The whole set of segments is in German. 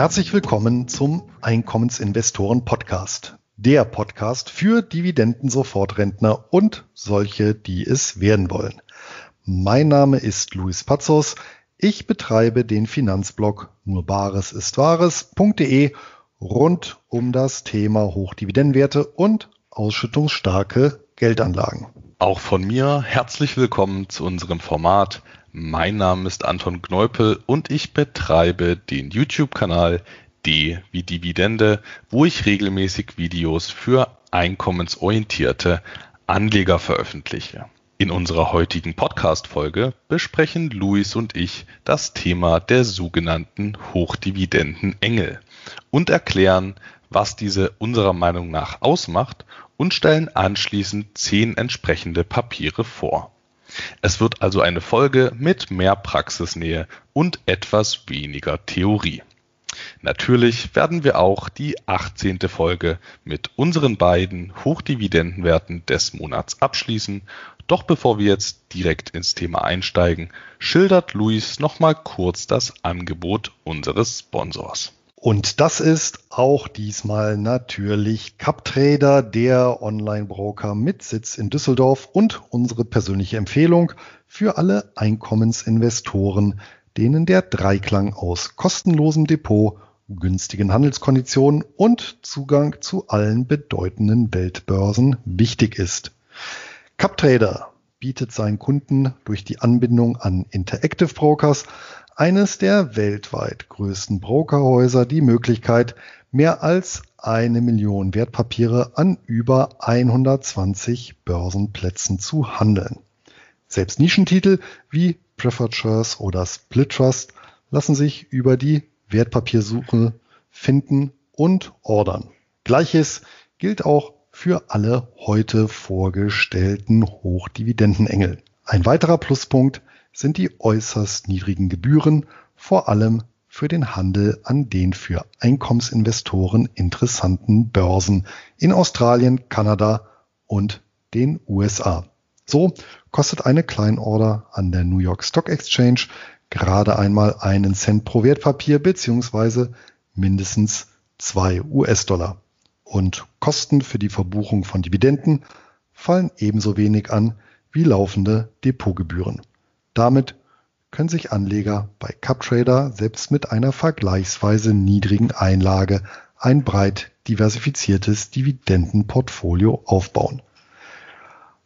Herzlich willkommen zum Einkommensinvestoren Podcast. Der Podcast für Dividenden-Sofortrentner und solche, die es werden wollen. Mein Name ist Luis Pazos. Ich betreibe den Finanzblog nur Bares ist Wahres.de rund um das Thema Hochdividendenwerte und ausschüttungsstarke Geldanlagen. Auch von mir herzlich willkommen zu unserem Format mein Name ist Anton Kneupel und ich betreibe den YouTube-Kanal D wie Dividende, wo ich regelmäßig Videos für einkommensorientierte Anleger veröffentliche. In unserer heutigen Podcast-Folge besprechen Luis und ich das Thema der sogenannten Hochdividenden-Engel und erklären, was diese unserer Meinung nach ausmacht und stellen anschließend zehn entsprechende Papiere vor. Es wird also eine Folge mit mehr Praxisnähe und etwas weniger Theorie. Natürlich werden wir auch die 18. Folge mit unseren beiden Hochdividendenwerten des Monats abschließen. Doch bevor wir jetzt direkt ins Thema einsteigen, schildert Luis nochmal kurz das Angebot unseres Sponsors. Und das ist auch diesmal natürlich CupTrader, der Online-Broker mit Sitz in Düsseldorf und unsere persönliche Empfehlung für alle Einkommensinvestoren, denen der Dreiklang aus kostenlosem Depot, günstigen Handelskonditionen und Zugang zu allen bedeutenden Weltbörsen wichtig ist. CupTrader bietet seinen Kunden durch die Anbindung an Interactive Brokers eines der weltweit größten Brokerhäuser die Möglichkeit, mehr als eine Million Wertpapiere an über 120 Börsenplätzen zu handeln. Selbst Nischentitel wie Preferred Shares oder Split Trust lassen sich über die Wertpapiersuche finden und ordern. Gleiches gilt auch für alle heute vorgestellten Hochdividendenengel. Ein weiterer Pluspunkt sind die äußerst niedrigen Gebühren, vor allem für den Handel an den für Einkommensinvestoren interessanten Börsen in Australien, Kanada und den USA. So kostet eine Kleinorder an der New York Stock Exchange gerade einmal einen Cent pro Wertpapier beziehungsweise mindestens zwei US-Dollar. Und Kosten für die Verbuchung von Dividenden fallen ebenso wenig an wie laufende Depotgebühren. Damit können sich Anleger bei CupTrader selbst mit einer vergleichsweise niedrigen Einlage ein breit diversifiziertes Dividendenportfolio aufbauen.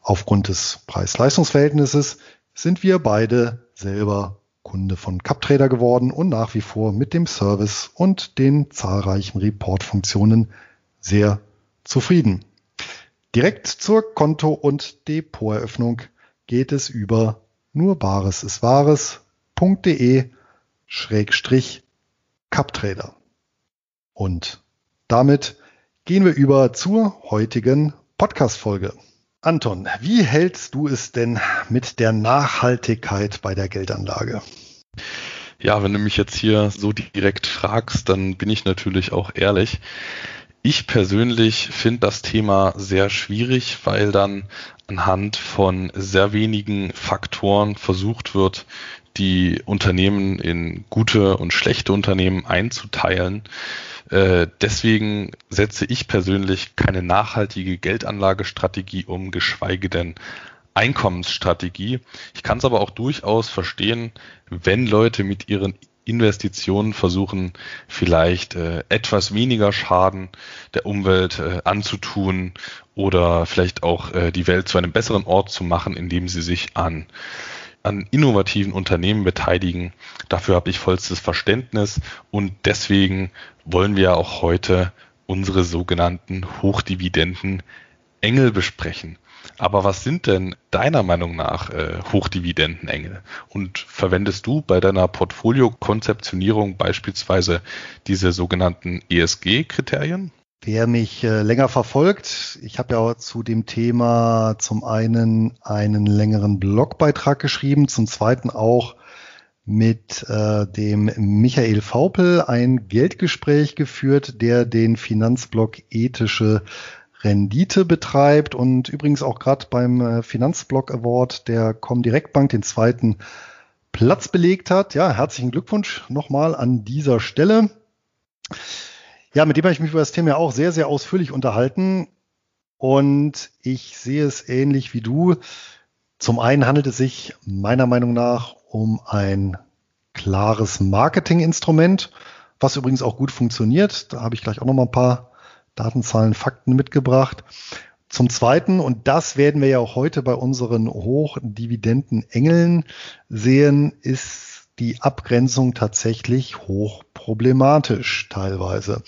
Aufgrund des Preis-Leistungs-Verhältnisses sind wir beide selber Kunde von CupTrader geworden und nach wie vor mit dem Service und den zahlreichen Report-Funktionen sehr zufrieden. Direkt zur Konto- und Depoteröffnung geht es über nur Bares ist Wahres.de Schrägstrich Cuptrader. Und damit gehen wir über zur heutigen Podcast-Folge. Anton, wie hältst du es denn mit der Nachhaltigkeit bei der Geldanlage? Ja, wenn du mich jetzt hier so direkt fragst, dann bin ich natürlich auch ehrlich. Ich persönlich finde das Thema sehr schwierig, weil dann anhand von sehr wenigen Faktoren versucht wird, die Unternehmen in gute und schlechte Unternehmen einzuteilen. Äh, deswegen setze ich persönlich keine nachhaltige Geldanlagestrategie um, geschweige denn Einkommensstrategie. Ich kann es aber auch durchaus verstehen, wenn Leute mit ihren Investitionen versuchen, vielleicht äh, etwas weniger Schaden der Umwelt äh, anzutun oder vielleicht auch äh, die Welt zu einem besseren Ort zu machen, indem sie sich an an innovativen Unternehmen beteiligen. Dafür habe ich vollstes Verständnis und deswegen wollen wir auch heute unsere sogenannten Hochdividenden Engel besprechen. Aber was sind denn deiner Meinung nach äh, Hochdividendenengel? Und verwendest du bei deiner Portfoliokonzeptionierung beispielsweise diese sogenannten ESG-Kriterien? Wer mich äh, länger verfolgt, ich habe ja zu dem Thema zum einen einen längeren Blogbeitrag geschrieben, zum zweiten auch mit äh, dem Michael Faupel ein Geldgespräch geführt, der den Finanzblog ethische Rendite betreibt und übrigens auch gerade beim äh, Finanzblock Award der Comdirect Bank den zweiten Platz belegt hat. Ja, herzlichen Glückwunsch nochmal an dieser Stelle. Ja, mit dem habe ich mich über das Thema ja auch sehr, sehr ausführlich unterhalten. Und ich sehe es ähnlich wie du. Zum einen handelt es sich meiner Meinung nach um ein klares Marketinginstrument, was übrigens auch gut funktioniert. Da habe ich gleich auch noch mal ein paar Datenzahlen, Fakten mitgebracht. Zum Zweiten, und das werden wir ja auch heute bei unseren Hochdividenden-Engeln sehen, ist die Abgrenzung tatsächlich hochproblematisch teilweise.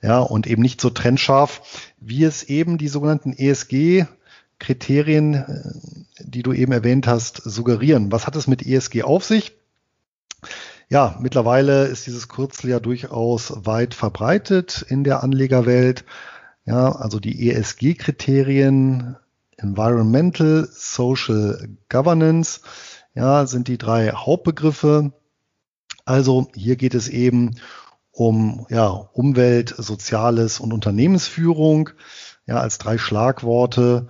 Ja, und eben nicht so trennscharf, wie es eben die sogenannten ESG Kriterien, äh, die du eben erwähnt hast, suggerieren. Was hat es mit ESG auf sich? Ja, mittlerweile ist dieses Kürzel ja durchaus weit verbreitet in der Anlegerwelt. Ja, also die ESG-Kriterien, Environmental, Social Governance, ja, sind die drei Hauptbegriffe. Also hier geht es eben um ja, Umwelt, Soziales und Unternehmensführung, ja, als drei Schlagworte,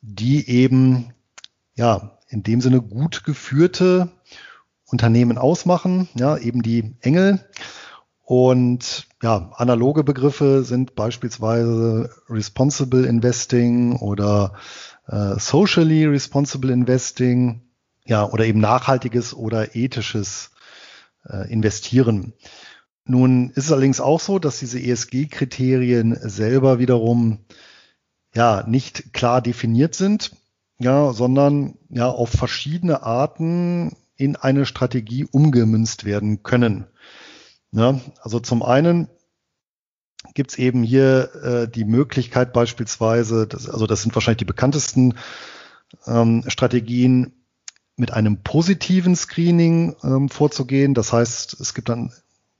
die eben ja in dem Sinne gut geführte Unternehmen ausmachen, ja, eben die Engel. Und ja, analoge Begriffe sind beispielsweise Responsible Investing oder äh, Socially Responsible Investing ja, oder eben nachhaltiges oder ethisches äh, Investieren. Nun ist es allerdings auch so, dass diese ESG-Kriterien selber wiederum ja nicht klar definiert sind, ja, sondern ja auf verschiedene Arten in eine Strategie umgemünzt werden können. Ja, also zum einen gibt es eben hier äh, die Möglichkeit beispielsweise, das, also das sind wahrscheinlich die bekanntesten ähm, Strategien, mit einem positiven Screening ähm, vorzugehen. Das heißt, es gibt dann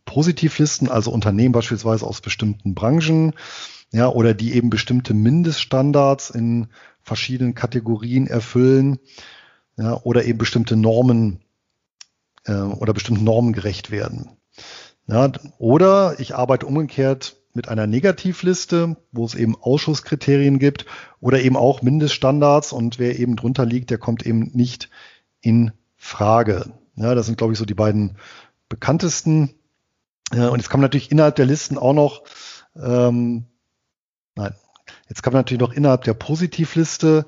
Positivlisten, also Unternehmen beispielsweise aus bestimmten Branchen, ja, oder die eben bestimmte Mindeststandards in verschiedenen Kategorien erfüllen, ja, oder eben bestimmte Normen äh, oder bestimmten Normen gerecht werden. Ja, oder ich arbeite umgekehrt mit einer Negativliste, wo es eben Ausschusskriterien gibt oder eben auch Mindeststandards und wer eben drunter liegt, der kommt eben nicht in Frage. Ja, das sind, glaube ich, so die beiden bekanntesten. Ja, und jetzt kann man natürlich innerhalb der Listen auch noch, ähm, nein, jetzt kann man natürlich noch innerhalb der Positivliste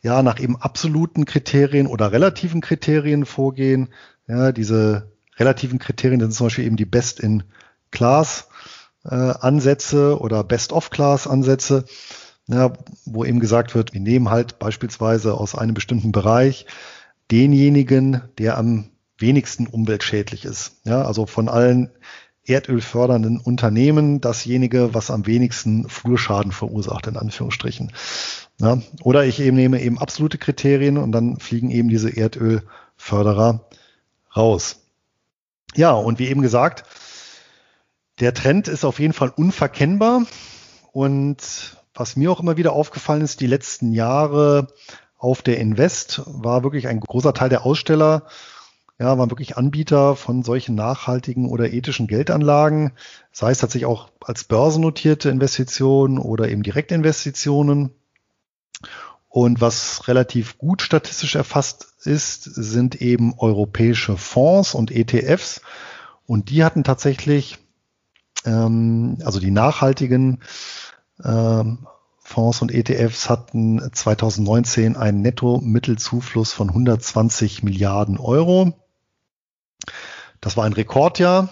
ja nach eben absoluten Kriterien oder relativen Kriterien vorgehen. Ja, diese relativen Kriterien sind zum Beispiel eben die Best-in-Class äh, Ansätze oder Best-of-Class Ansätze, ja, wo eben gesagt wird, wir nehmen halt beispielsweise aus einem bestimmten Bereich denjenigen, der am wenigsten umweltschädlich ist. Ja, also von allen erdölfördernden Unternehmen dasjenige, was am wenigsten Flurschaden verursacht, in Anführungsstrichen. Ja, oder ich eben nehme eben absolute Kriterien und dann fliegen eben diese Erdölförderer raus. Ja, und wie eben gesagt, der Trend ist auf jeden Fall unverkennbar. Und was mir auch immer wieder aufgefallen ist, die letzten Jahre auf der Invest war wirklich ein großer Teil der Aussteller, ja, waren wirklich Anbieter von solchen nachhaltigen oder ethischen Geldanlagen, sei es tatsächlich auch als börsennotierte Investitionen oder eben Direktinvestitionen. Und was relativ gut statistisch erfasst ist, sind eben europäische Fonds und ETFs. Und die hatten tatsächlich, ähm, also die nachhaltigen ähm, Fonds und ETFs hatten 2019 einen Netto-Mittelzufluss von 120 Milliarden Euro. Das war ein Rekordjahr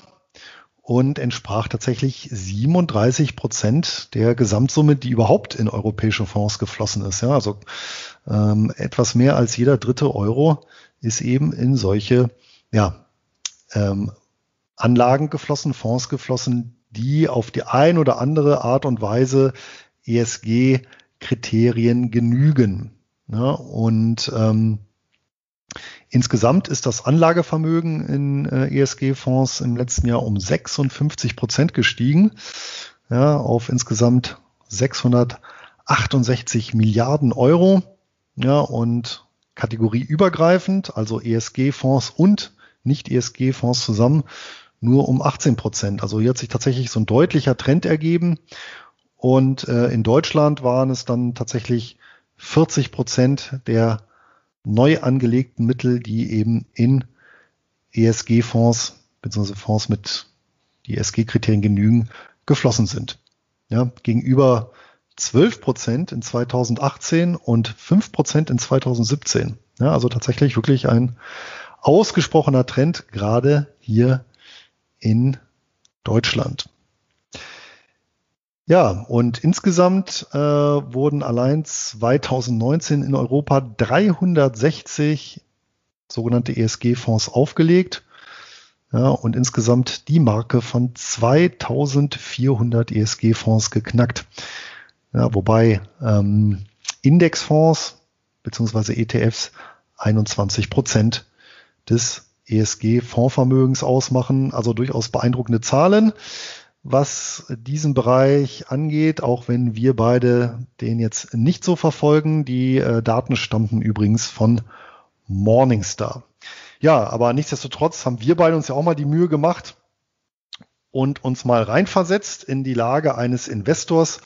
und entsprach tatsächlich 37 Prozent der Gesamtsumme, die überhaupt in europäische Fonds geflossen ist. Ja, also ähm, etwas mehr als jeder dritte Euro ist eben in solche ja, ähm, Anlagen geflossen, Fonds geflossen, die auf die ein oder andere Art und Weise ESG-Kriterien genügen. Ja, und ähm, insgesamt ist das Anlagevermögen in äh, ESG-Fonds im letzten Jahr um 56 Prozent gestiegen, ja, auf insgesamt 668 Milliarden Euro. Ja, und kategorieübergreifend, also ESG-Fonds und nicht-ESG-Fonds zusammen, nur um 18 Prozent. Also hier hat sich tatsächlich so ein deutlicher Trend ergeben. Und äh, in Deutschland waren es dann tatsächlich 40 Prozent der neu angelegten Mittel, die eben in ESG-Fonds bzw. Fonds mit die ESG-Kriterien genügen, geflossen sind. Ja, gegenüber 12 Prozent in 2018 und 5 Prozent in 2017. Ja, also tatsächlich wirklich ein ausgesprochener Trend, gerade hier in Deutschland. Ja, und insgesamt äh, wurden allein 2019 in Europa 360 sogenannte ESG-Fonds aufgelegt. Ja, und insgesamt die Marke von 2400 ESG-Fonds geknackt. Ja, wobei ähm, Indexfonds bzw. ETFs 21 Prozent des ESG-Fondsvermögens ausmachen. Also durchaus beeindruckende Zahlen was diesen Bereich angeht, auch wenn wir beide den jetzt nicht so verfolgen. Die äh, Daten stammten übrigens von Morningstar. Ja, aber nichtsdestotrotz haben wir beide uns ja auch mal die Mühe gemacht und uns mal reinversetzt in die Lage eines Investors,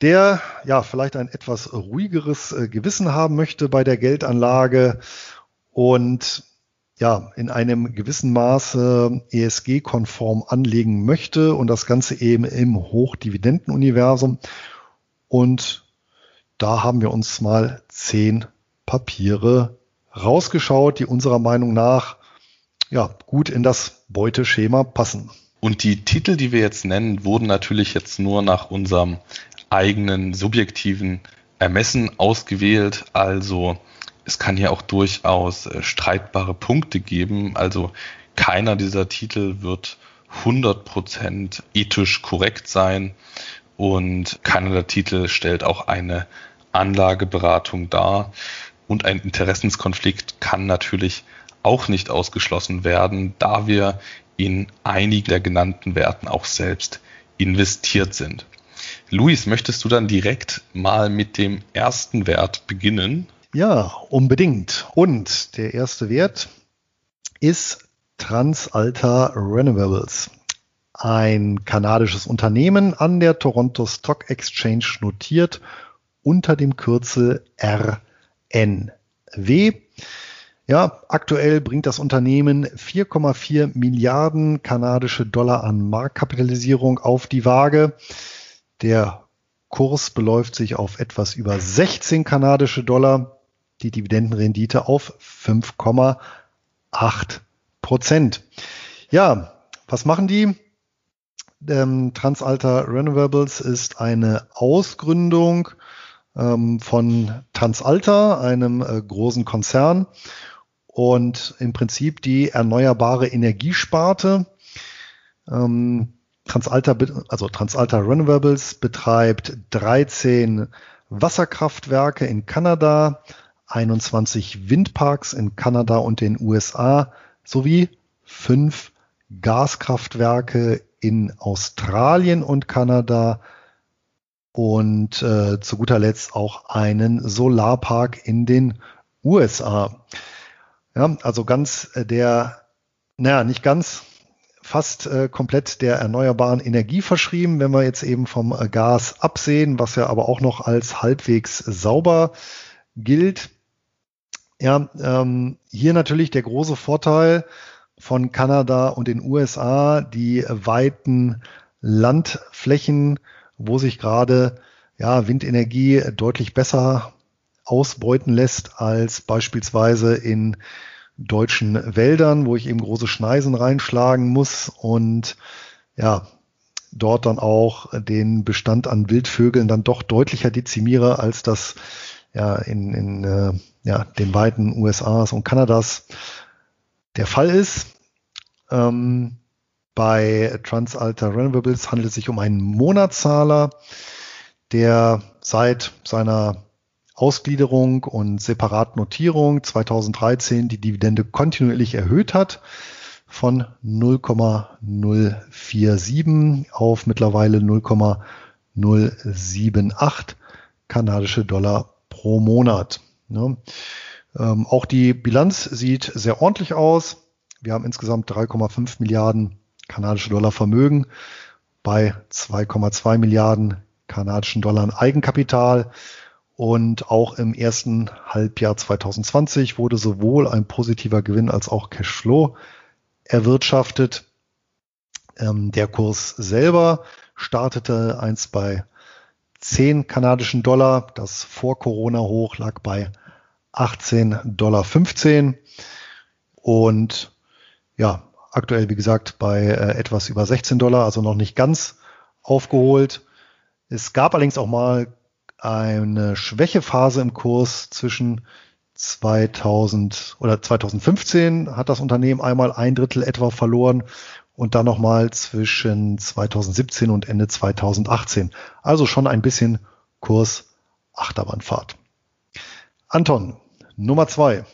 der ja vielleicht ein etwas ruhigeres äh, Gewissen haben möchte bei der Geldanlage und ja, in einem gewissen Maße ESG-konform anlegen möchte und das Ganze eben im Hochdividendenuniversum. Und da haben wir uns mal zehn Papiere rausgeschaut, die unserer Meinung nach ja, gut in das Beuteschema passen. Und die Titel, die wir jetzt nennen, wurden natürlich jetzt nur nach unserem eigenen subjektiven Ermessen ausgewählt. Also es kann hier auch durchaus äh, streitbare Punkte geben. Also keiner dieser Titel wird 100% ethisch korrekt sein und keiner der Titel stellt auch eine Anlageberatung dar. Und ein Interessenskonflikt kann natürlich auch nicht ausgeschlossen werden, da wir in einige der genannten Werten auch selbst investiert sind. Luis, möchtest du dann direkt mal mit dem ersten Wert beginnen? Ja, unbedingt. Und der erste Wert ist Transalta Renewables. Ein kanadisches Unternehmen an der Toronto Stock Exchange notiert unter dem Kürzel RNW. Ja, aktuell bringt das Unternehmen 4,4 Milliarden kanadische Dollar an Marktkapitalisierung auf die Waage. Der Kurs beläuft sich auf etwas über 16 kanadische Dollar die Dividendenrendite auf 5,8 Prozent. Ja, was machen die? Ähm, Transalta Renewables ist eine Ausgründung ähm, von Transalta, einem äh, großen Konzern und im Prinzip die erneuerbare Energiesparte. Ähm, Transalta, also Transalta Renewables betreibt 13 Wasserkraftwerke in Kanada, 21 Windparks in Kanada und den USA sowie fünf Gaskraftwerke in Australien und Kanada und äh, zu guter Letzt auch einen Solarpark in den USA. Ja, also ganz äh, der, naja, nicht ganz, fast äh, komplett der erneuerbaren Energie verschrieben, wenn wir jetzt eben vom äh, Gas absehen, was ja aber auch noch als halbwegs sauber gilt. Ja, ähm, hier natürlich der große Vorteil von Kanada und den USA, die weiten Landflächen, wo sich gerade ja, Windenergie deutlich besser ausbeuten lässt als beispielsweise in deutschen Wäldern, wo ich eben große Schneisen reinschlagen muss und ja, dort dann auch den Bestand an Wildvögeln dann doch deutlicher dezimiere, als das ja in, in äh, ja, den beiden USAs und Kanadas der Fall ist. Ähm, bei Transalta Renewables handelt es sich um einen Monatszahler, der seit seiner Ausgliederung und Separatnotierung 2013 die Dividende kontinuierlich erhöht hat von 0,047 auf mittlerweile 0,078 kanadische Dollar pro Monat. Ne? Ähm, auch die Bilanz sieht sehr ordentlich aus. Wir haben insgesamt 3,5 Milliarden kanadische Dollar Vermögen bei 2,2 Milliarden kanadischen Dollar Eigenkapital. Und auch im ersten Halbjahr 2020 wurde sowohl ein positiver Gewinn als auch Cashflow erwirtschaftet. Ähm, der Kurs selber startete eins bei 10 kanadischen Dollar. Das vor Corona hoch lag bei 18,15 Dollar. Und ja, aktuell, wie gesagt, bei äh, etwas über 16 Dollar, also noch nicht ganz aufgeholt. Es gab allerdings auch mal eine Schwächephase im Kurs zwischen 2000 oder 2015 hat das Unternehmen einmal ein Drittel etwa verloren und dann nochmal zwischen 2017 und Ende 2018. Also schon ein bisschen Kurs Achterbahnfahrt. Anton, Nummer zwei.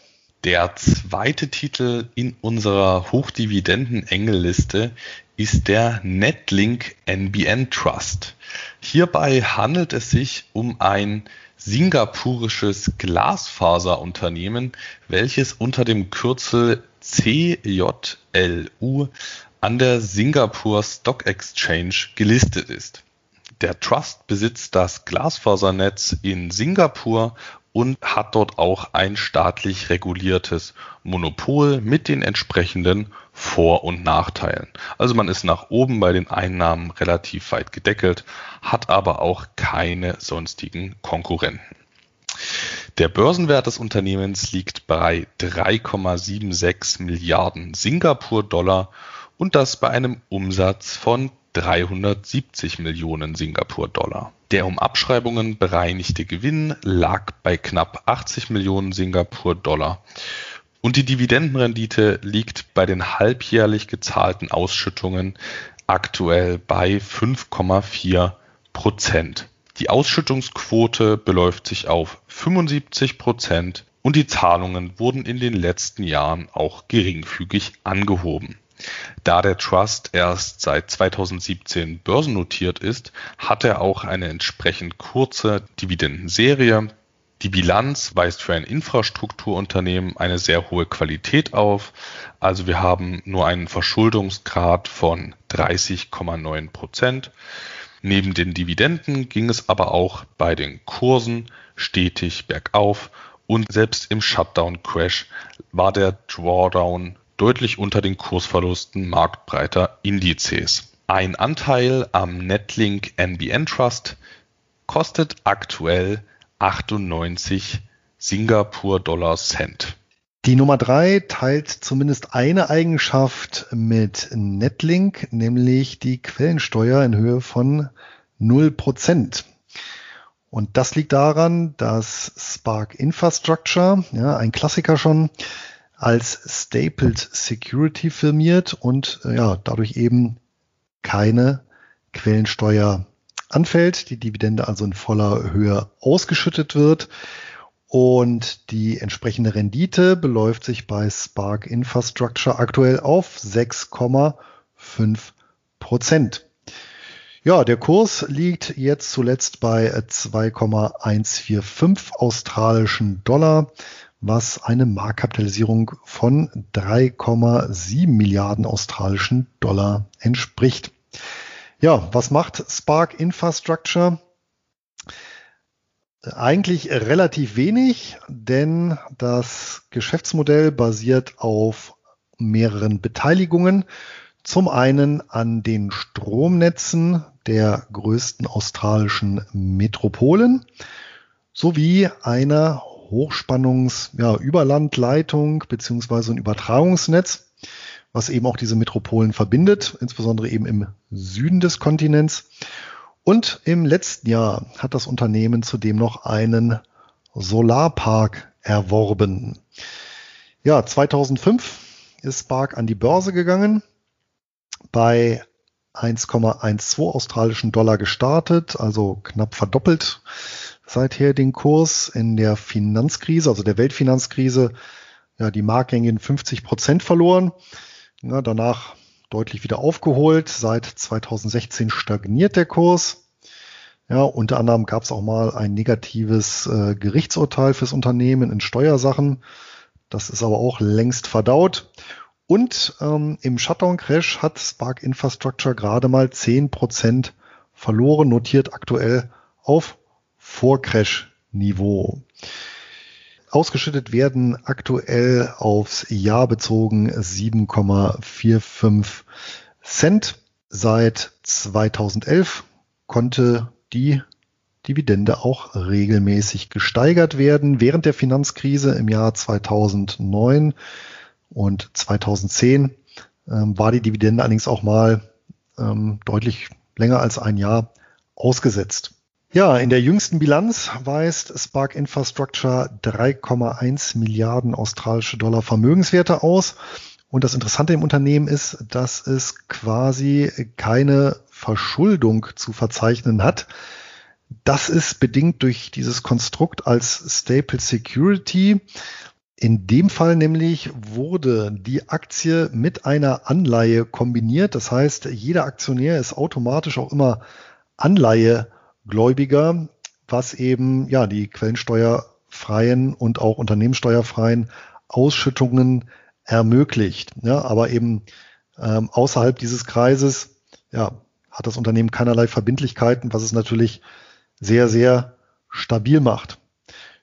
Der zweite Titel in unserer Hochdividenden-Engelliste ist der Netlink NBN Trust. Hierbei handelt es sich um ein singapurisches Glasfaserunternehmen, welches unter dem Kürzel CJLU an der Singapore Stock Exchange gelistet ist. Der Trust besitzt das Glasfasernetz in Singapur und hat dort auch ein staatlich reguliertes Monopol mit den entsprechenden Vor- und Nachteilen. Also man ist nach oben bei den Einnahmen relativ weit gedeckelt, hat aber auch keine sonstigen Konkurrenten. Der Börsenwert des Unternehmens liegt bei 3,76 Milliarden Singapur-Dollar und das bei einem Umsatz von 370 Millionen Singapur-Dollar. Der um Abschreibungen bereinigte Gewinn lag bei knapp 80 Millionen Singapur-Dollar. Und die Dividendenrendite liegt bei den halbjährlich gezahlten Ausschüttungen aktuell bei 5,4 Prozent. Die Ausschüttungsquote beläuft sich auf 75 Prozent und die Zahlungen wurden in den letzten Jahren auch geringfügig angehoben. Da der Trust erst seit 2017 börsennotiert ist, hat er auch eine entsprechend kurze Dividendenserie. Die Bilanz weist für ein Infrastrukturunternehmen eine sehr hohe Qualität auf. Also wir haben nur einen Verschuldungsgrad von 30,9 Prozent. Neben den Dividenden ging es aber auch bei den Kursen stetig bergauf und selbst im Shutdown-Crash war der Drawdown deutlich unter den Kursverlusten marktbreiter Indizes. Ein Anteil am Netlink NBN Trust kostet aktuell 98 Singapur-Dollar Cent. Die Nummer drei teilt zumindest eine Eigenschaft mit Netlink, nämlich die Quellensteuer in Höhe von 0%. Und das liegt daran, dass Spark Infrastructure, ja, ein Klassiker schon, als Stapled Security firmiert und äh, ja, dadurch eben keine Quellensteuer anfällt, die Dividende also in voller Höhe ausgeschüttet wird. Und die entsprechende Rendite beläuft sich bei Spark Infrastructure aktuell auf 6,5 Prozent. Ja, der Kurs liegt jetzt zuletzt bei 2,145 australischen Dollar was eine Marktkapitalisierung von 3,7 Milliarden australischen Dollar entspricht. Ja, was macht Spark Infrastructure? Eigentlich relativ wenig, denn das Geschäftsmodell basiert auf mehreren Beteiligungen. Zum einen an den Stromnetzen der größten australischen Metropolen sowie einer Hochspannungs-Überlandleitung ja, beziehungsweise ein Übertragungsnetz, was eben auch diese Metropolen verbindet, insbesondere eben im Süden des Kontinents. Und im letzten Jahr hat das Unternehmen zudem noch einen Solarpark erworben. Ja, 2005 ist Spark an die Börse gegangen, bei 1,12 australischen Dollar gestartet, also knapp verdoppelt seither den Kurs in der Finanzkrise, also der Weltfinanzkrise, ja, die Marktgänge 50 Prozent verloren. Ja, danach deutlich wieder aufgeholt. Seit 2016 stagniert der Kurs. Ja, unter anderem gab es auch mal ein negatives äh, Gerichtsurteil fürs Unternehmen in Steuersachen. Das ist aber auch längst verdaut. Und ähm, im Shutdown-Crash hat Spark Infrastructure gerade mal 10% verloren, notiert aktuell auf vor-Crash-Niveau. Ausgeschüttet werden aktuell aufs Jahr bezogen 7,45 Cent. seit 2011 konnte die Dividende auch regelmäßig gesteigert werden. Während der Finanzkrise im Jahr 2009 und 2010 ähm, war die Dividende allerdings auch mal ähm, deutlich länger als ein Jahr ausgesetzt. Ja, in der jüngsten Bilanz weist Spark Infrastructure 3,1 Milliarden australische Dollar Vermögenswerte aus. Und das Interessante im Unternehmen ist, dass es quasi keine Verschuldung zu verzeichnen hat. Das ist bedingt durch dieses Konstrukt als Staple Security. In dem Fall nämlich wurde die Aktie mit einer Anleihe kombiniert. Das heißt, jeder Aktionär ist automatisch auch immer Anleihegläubiger, was eben ja die quellensteuerfreien und auch unternehmenssteuerfreien Ausschüttungen ermöglicht. Ja, aber eben ähm, außerhalb dieses Kreises ja, hat das Unternehmen keinerlei Verbindlichkeiten, was es natürlich sehr, sehr stabil macht.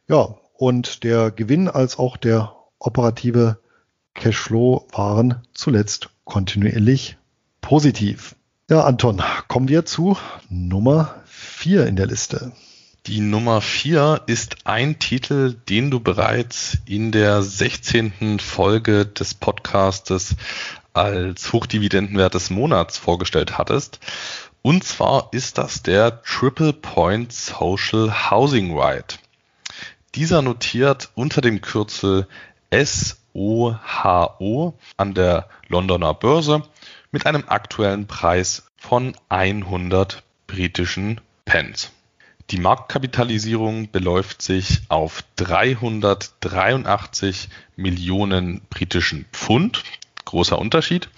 Ja, und der Gewinn als auch der operative Cashflow waren zuletzt kontinuierlich positiv. Ja, Anton, kommen wir zu Nummer vier in der Liste. Die Nummer vier ist ein Titel, den du bereits in der 16. Folge des Podcastes als Hochdividendenwert des Monats vorgestellt hattest. Und zwar ist das der Triple Point Social Housing Right. Dieser notiert unter dem Kürzel SOHO an der Londoner Börse mit einem aktuellen Preis von 100 britischen Pence. Die Marktkapitalisierung beläuft sich auf 383 Millionen britischen Pfund. Großer Unterschied.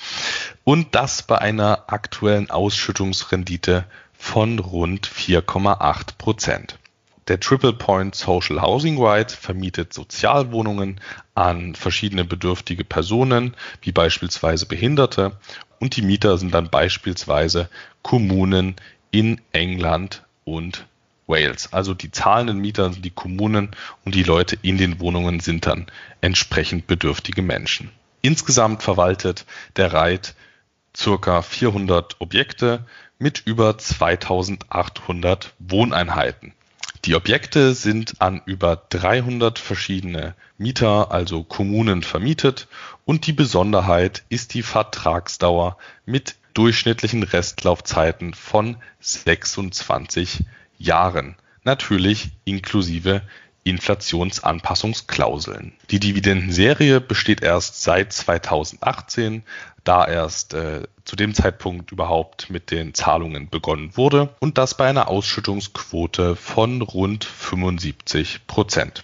Und das bei einer aktuellen Ausschüttungsrendite von rund 4,8 Prozent. Der Triple Point Social Housing Right vermietet Sozialwohnungen an verschiedene bedürftige Personen, wie beispielsweise Behinderte, und die Mieter sind dann beispielsweise Kommunen in England und Wales. Also die zahlenden Mieter sind die Kommunen und die Leute in den Wohnungen sind dann entsprechend bedürftige Menschen. Insgesamt verwaltet der Reit circa 400 Objekte mit über 2800 Wohneinheiten. Die Objekte sind an über 300 verschiedene Mieter, also Kommunen, vermietet und die Besonderheit ist die Vertragsdauer mit durchschnittlichen Restlaufzeiten von 26 Jahren, natürlich inklusive Inflationsanpassungsklauseln. Die Dividendenserie besteht erst seit 2018, da erst äh, zu dem Zeitpunkt überhaupt mit den Zahlungen begonnen wurde und das bei einer Ausschüttungsquote von rund 75 Prozent.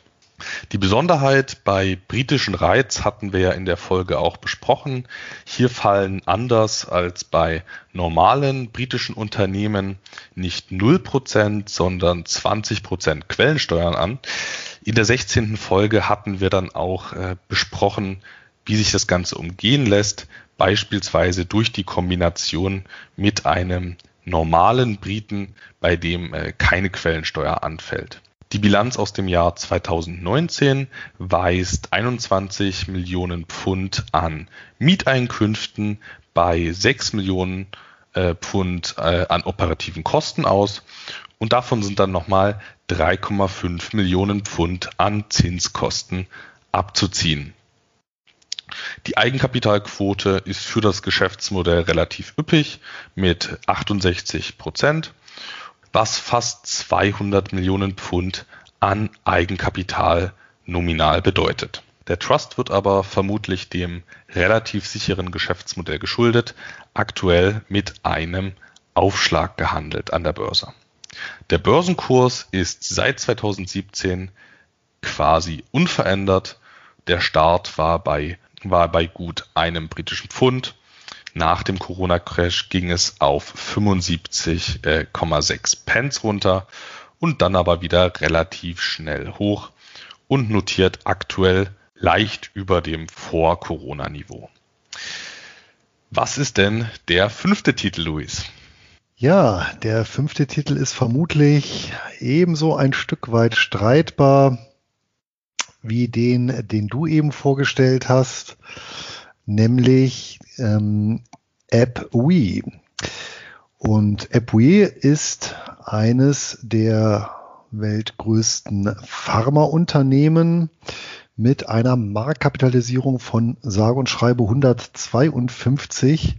Die Besonderheit bei britischen Reiz hatten wir ja in der Folge auch besprochen. Hier fallen anders als bei normalen britischen Unternehmen nicht 0%, sondern 20% Quellensteuern an. In der 16. Folge hatten wir dann auch äh, besprochen, wie sich das Ganze umgehen lässt, beispielsweise durch die Kombination mit einem normalen Briten, bei dem äh, keine Quellensteuer anfällt. Die Bilanz aus dem Jahr 2019 weist 21 Millionen Pfund an. Mieteinkünften bei 6 Millionen äh, Pfund äh, an operativen Kosten aus. Und davon sind dann nochmal 3,5 Millionen Pfund an Zinskosten abzuziehen. Die Eigenkapitalquote ist für das Geschäftsmodell relativ üppig mit 68 Prozent was fast 200 Millionen Pfund an Eigenkapital nominal bedeutet. Der Trust wird aber vermutlich dem relativ sicheren Geschäftsmodell geschuldet, aktuell mit einem Aufschlag gehandelt an der Börse. Der Börsenkurs ist seit 2017 quasi unverändert. Der Start war bei, war bei gut einem britischen Pfund. Nach dem Corona-Crash ging es auf 75,6 äh, Pence runter und dann aber wieder relativ schnell hoch und notiert aktuell leicht über dem Vor-Corona-Niveau. Was ist denn der fünfte Titel, Luis? Ja, der fünfte Titel ist vermutlich ebenso ein Stück weit streitbar wie den, den du eben vorgestellt hast, nämlich ähm, AppWe. Und Epui ist eines der weltgrößten Pharmaunternehmen mit einer Marktkapitalisierung von sage und schreibe 152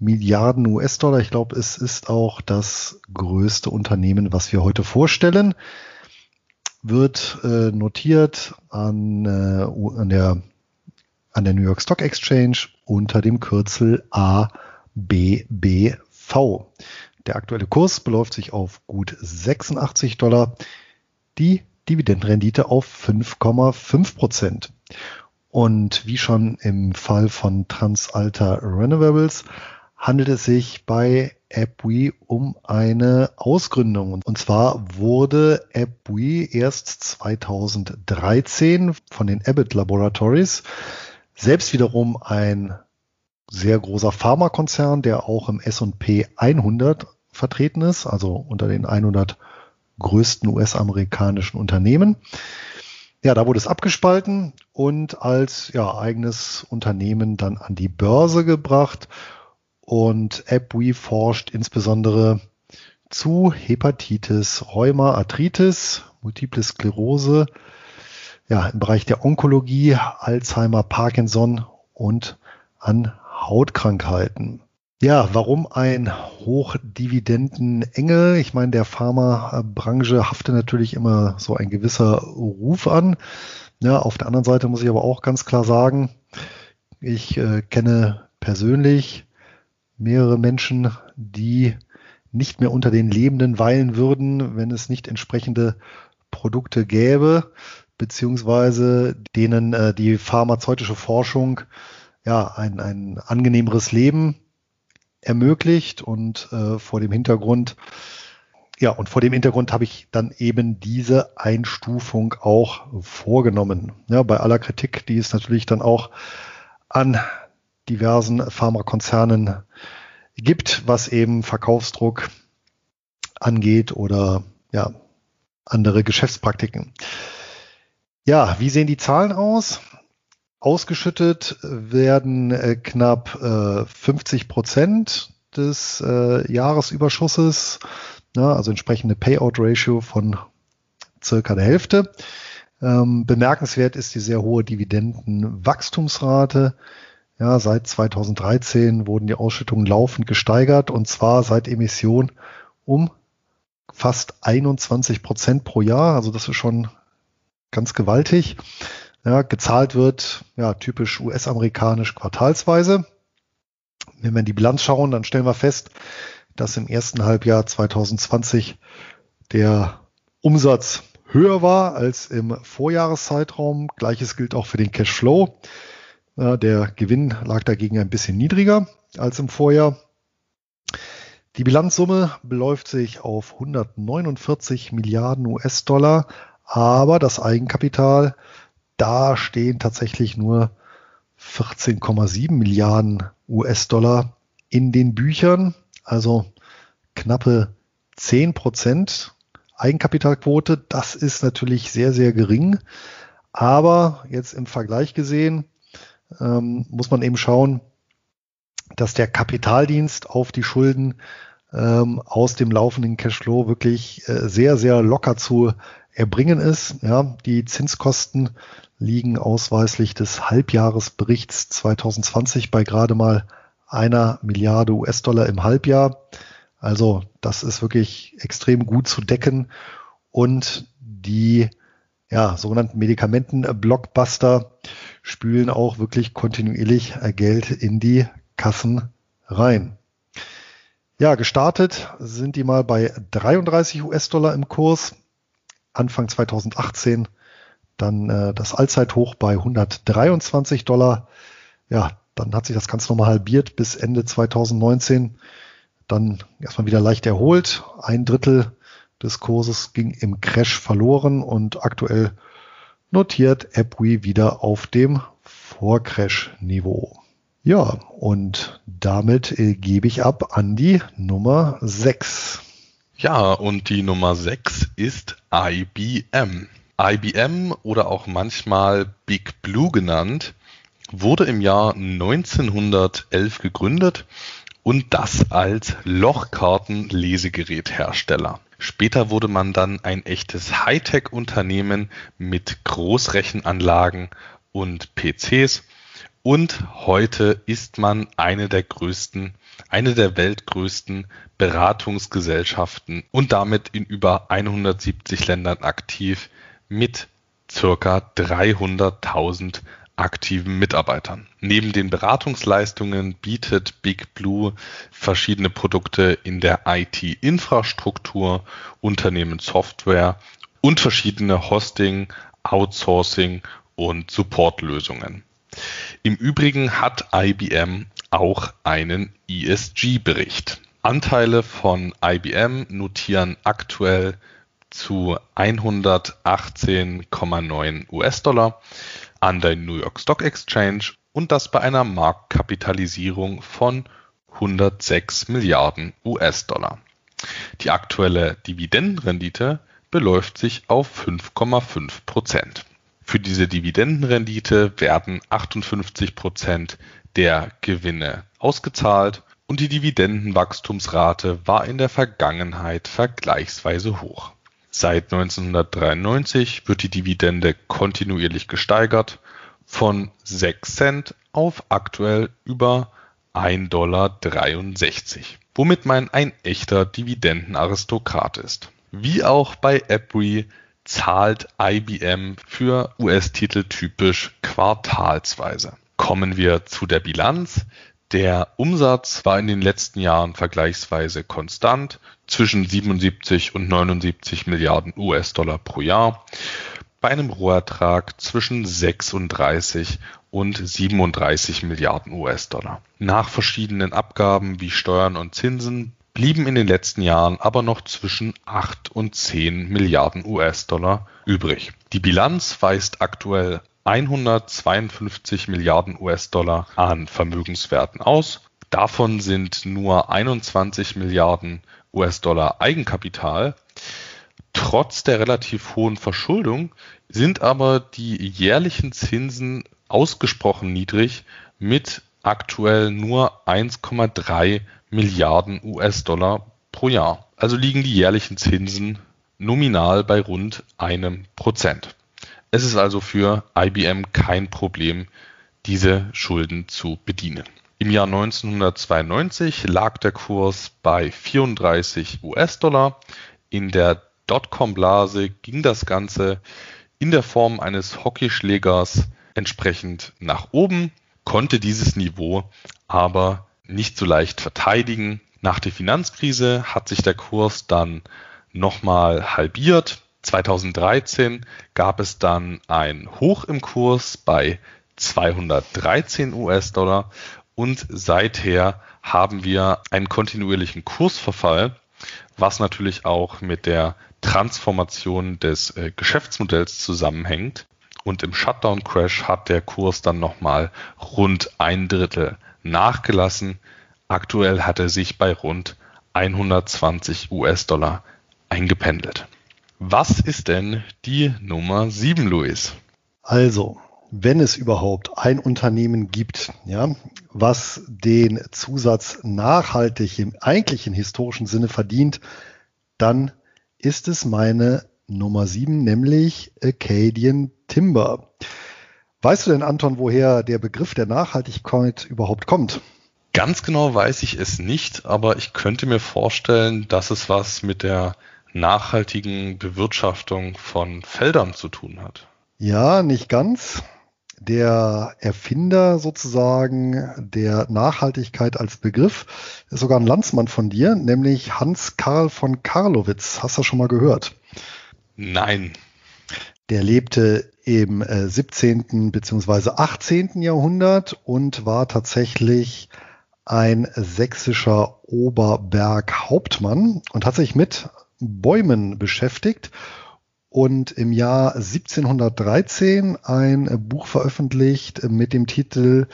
Milliarden US-Dollar. Ich glaube, es ist auch das größte Unternehmen, was wir heute vorstellen. Wird äh, notiert an, äh, an, der, an der New York Stock Exchange unter dem Kürzel ABBV. Der aktuelle Kurs beläuft sich auf gut 86 Dollar. Die Dividendenrendite auf 5,5 Prozent. Und wie schon im Fall von Transalta Renewables handelt es sich bei AppWe um eine Ausgründung. Und zwar wurde AppWe erst 2013 von den Abbott Laboratories, selbst wiederum ein sehr großer Pharmakonzern, der auch im S&P 100 vertreten ist, also unter den 100 größten US-amerikanischen Unternehmen. Ja, da wurde es abgespalten und als ja, eigenes Unternehmen dann an die Börse gebracht. Und AppWe forscht insbesondere zu Hepatitis, Rheuma, Arthritis, Multiple Sklerose, ja, im Bereich der Onkologie, Alzheimer, Parkinson und an Hautkrankheiten. Ja, warum ein Hochdividendenengel? Ich meine, der Pharmabranche haftet natürlich immer so ein gewisser Ruf an. Ja, auf der anderen Seite muss ich aber auch ganz klar sagen, ich äh, kenne persönlich mehrere Menschen, die nicht mehr unter den Lebenden weilen würden, wenn es nicht entsprechende Produkte gäbe, beziehungsweise denen äh, die pharmazeutische Forschung ja ein, ein angenehmeres Leben ermöglicht und äh, vor dem Hintergrund, ja, und vor dem Hintergrund habe ich dann eben diese Einstufung auch vorgenommen. Ja, bei aller Kritik, die es natürlich dann auch an diversen Pharmakonzernen gibt, was eben Verkaufsdruck angeht oder ja, andere Geschäftspraktiken. Ja, wie sehen die Zahlen aus? Ausgeschüttet werden äh, knapp äh, 50 Prozent des äh, Jahresüberschusses, ne, also entsprechende Payout-Ratio von circa der Hälfte. Ähm, bemerkenswert ist die sehr hohe Dividendenwachstumsrate. Ja, seit 2013 wurden die Ausschüttungen laufend gesteigert und zwar seit Emission um fast 21 Prozent pro Jahr. Also das ist schon ganz gewaltig. Ja, gezahlt wird, ja, typisch US-amerikanisch quartalsweise. Wenn wir in die Bilanz schauen, dann stellen wir fest, dass im ersten Halbjahr 2020 der Umsatz höher war als im Vorjahreszeitraum. Gleiches gilt auch für den Cashflow. Der Gewinn lag dagegen ein bisschen niedriger als im Vorjahr. Die Bilanzsumme beläuft sich auf 149 Milliarden US-Dollar, aber das Eigenkapital da stehen tatsächlich nur 14,7 Milliarden US-Dollar in den Büchern, also knappe 10 Prozent Eigenkapitalquote. Das ist natürlich sehr, sehr gering. Aber jetzt im Vergleich gesehen ähm, muss man eben schauen, dass der Kapitaldienst auf die Schulden ähm, aus dem laufenden Cashflow wirklich äh, sehr, sehr locker zu erbringen ist. Ja, die Zinskosten liegen ausweislich des Halbjahresberichts 2020 bei gerade mal einer Milliarde US-Dollar im Halbjahr. Also das ist wirklich extrem gut zu decken und die ja, sogenannten Medikamenten-Blockbuster spülen auch wirklich kontinuierlich Geld in die Kassen rein. Ja, gestartet sind die mal bei 33 US-Dollar im Kurs. Anfang 2018 dann äh, das Allzeithoch bei 123 Dollar. Ja, dann hat sich das Ganze nochmal halbiert bis Ende 2019. Dann erstmal wieder leicht erholt. Ein Drittel des Kurses ging im Crash verloren und aktuell notiert AppWe wieder auf dem Vor-Crash-Niveau. Ja, und damit äh, gebe ich ab an die Nummer 6. Ja, und die Nummer 6 ist IBM. IBM oder auch manchmal Big Blue genannt, wurde im Jahr 1911 gegründet und das als Lochkarten-Lesegeräthersteller. Später wurde man dann ein echtes Hightech-Unternehmen mit Großrechenanlagen und PCs und heute ist man eine der größten, eine der weltgrößten Beratungsgesellschaften und damit in über 170 Ländern aktiv mit circa 300.000 aktiven Mitarbeitern. Neben den Beratungsleistungen bietet Big Blue verschiedene Produkte in der IT-Infrastruktur, Unternehmenssoftware und verschiedene Hosting, Outsourcing und Supportlösungen. Im Übrigen hat IBM auch einen ESG-Bericht. Anteile von IBM notieren aktuell zu 118,9 US-Dollar an der New York Stock Exchange und das bei einer Marktkapitalisierung von 106 Milliarden US-Dollar. Die aktuelle Dividendenrendite beläuft sich auf 5,5 Prozent. Für diese Dividendenrendite werden 58 Prozent der Gewinne ausgezahlt und die Dividendenwachstumsrate war in der Vergangenheit vergleichsweise hoch. Seit 1993 wird die Dividende kontinuierlich gesteigert von 6 Cent auf aktuell über 1,63 Dollar, womit man ein echter Dividendenaristokrat ist. Wie auch bei Epri zahlt IBM für US-Titel typisch quartalsweise. Kommen wir zu der Bilanz. Der Umsatz war in den letzten Jahren vergleichsweise konstant zwischen 77 und 79 Milliarden US-Dollar pro Jahr bei einem Rohertrag zwischen 36 und 37 Milliarden US-Dollar. Nach verschiedenen Abgaben wie Steuern und Zinsen blieben in den letzten Jahren aber noch zwischen 8 und 10 Milliarden US-Dollar übrig. Die Bilanz weist aktuell 152 Milliarden US-Dollar an Vermögenswerten aus. Davon sind nur 21 Milliarden US-Dollar Eigenkapital. Trotz der relativ hohen Verschuldung sind aber die jährlichen Zinsen ausgesprochen niedrig mit aktuell nur 1,3 Milliarden US-Dollar pro Jahr. Also liegen die jährlichen Zinsen nominal bei rund einem Prozent. Es ist also für IBM kein Problem, diese Schulden zu bedienen. Im Jahr 1992 lag der Kurs bei 34 US-Dollar. In der Dotcom-Blase ging das Ganze in der Form eines Hockeyschlägers entsprechend nach oben, konnte dieses Niveau aber nicht so leicht verteidigen. Nach der Finanzkrise hat sich der Kurs dann nochmal halbiert 2013 gab es dann ein Hoch im Kurs bei 213 US-Dollar und seither haben wir einen kontinuierlichen Kursverfall, was natürlich auch mit der Transformation des äh, Geschäftsmodells zusammenhängt. Und im Shutdown-Crash hat der Kurs dann nochmal rund ein Drittel nachgelassen. Aktuell hat er sich bei rund 120 US-Dollar eingependelt. Was ist denn die Nummer 7, Luis? Also, wenn es überhaupt ein Unternehmen gibt, ja, was den Zusatz nachhaltig im eigentlichen historischen Sinne verdient, dann ist es meine Nummer 7, nämlich Acadian Timber. Weißt du denn, Anton, woher der Begriff der Nachhaltigkeit überhaupt kommt? Ganz genau weiß ich es nicht, aber ich könnte mir vorstellen, dass es was mit der nachhaltigen Bewirtschaftung von Feldern zu tun hat. Ja, nicht ganz. Der Erfinder sozusagen der Nachhaltigkeit als Begriff ist sogar ein Landsmann von dir, nämlich Hans Karl von Karlowitz. Hast du schon mal gehört? Nein. Der lebte im 17. bzw. 18. Jahrhundert und war tatsächlich ein sächsischer Oberberghauptmann und hat sich mit Bäumen beschäftigt und im Jahr 1713 ein Buch veröffentlicht mit dem Titel